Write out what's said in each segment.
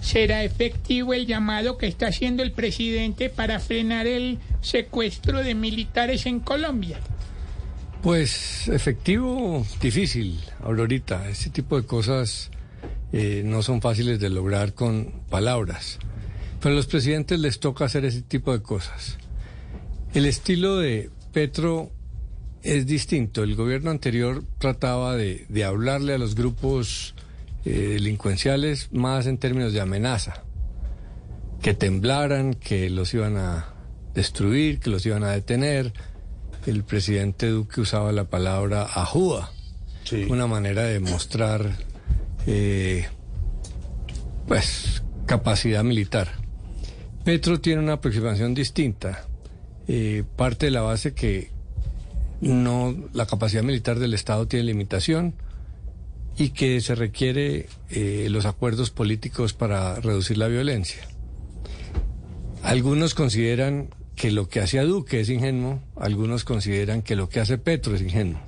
¿será efectivo el llamado que está haciendo el presidente para frenar el secuestro de militares en Colombia? Pues efectivo, difícil, Aurorita. Ese tipo de cosas eh, no son fáciles de lograr con palabras. Pero a los presidentes les toca hacer ese tipo de cosas. El estilo de Petro es distinto. El gobierno anterior trataba de hablarle a los grupos eh, delincuenciales más en términos de amenaza. Que temblaran, que los iban a destruir, que los iban a detener. El presidente Duque usaba la palabra ajúa, una manera de mostrar eh, pues capacidad militar. Petro tiene una aproximación distinta. Eh, parte de la base que no la capacidad militar del Estado tiene limitación y que se requiere eh, los acuerdos políticos para reducir la violencia. Algunos consideran que lo que hace Duque es ingenuo, algunos consideran que lo que hace Petro es ingenuo.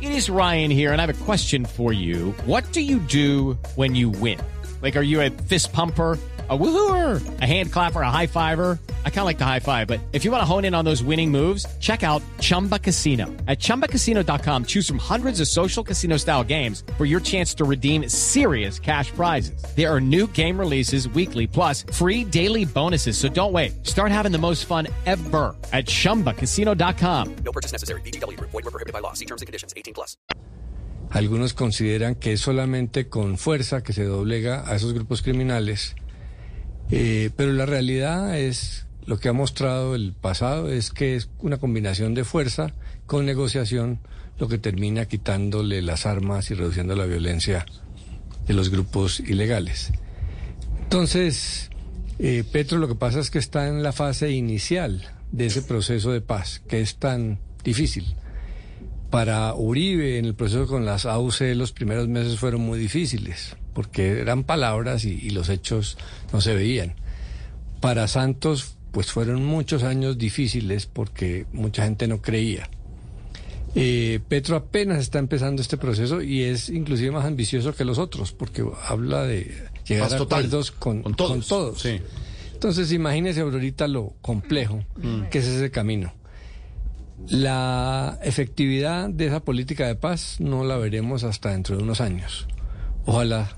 It is Ryan here, and I have a question for you. What do you do when you win? Like, are you a fist pumper? A woohooer, a hand clapper, a high fiver. I kind of like the high five, but if you want to hone in on those winning moves, check out Chumba Casino. At chumbacasino.com, choose from hundreds of social casino style games for your chance to redeem serious cash prizes. There are new game releases weekly, plus free daily bonuses. So don't wait. Start having the most fun ever at chumbacasino.com. No purchase necessary. BGW. Void were prohibited by law. See terms and conditions. 18 plus. Algunos consideran que es solamente con fuerza que se doblega a esos grupos criminales, eh, pero la realidad es, lo que ha mostrado el pasado es que es una combinación de fuerza con negociación lo que termina quitándole las armas y reduciendo la violencia de los grupos ilegales. Entonces, eh, Petro lo que pasa es que está en la fase inicial de ese proceso de paz, que es tan difícil. Para Uribe, en el proceso con las AUC, los primeros meses fueron muy difíciles, porque eran palabras y, y los hechos no se veían. Para Santos, pues fueron muchos años difíciles porque mucha gente no creía. Eh, Petro apenas está empezando este proceso y es inclusive más ambicioso que los otros, porque habla de llegar a acuerdos con, con todos. con todos. Sí. Entonces, imagínese ahorita lo complejo que es ese camino. La efectividad de esa política de paz no la veremos hasta dentro de unos años. Ojalá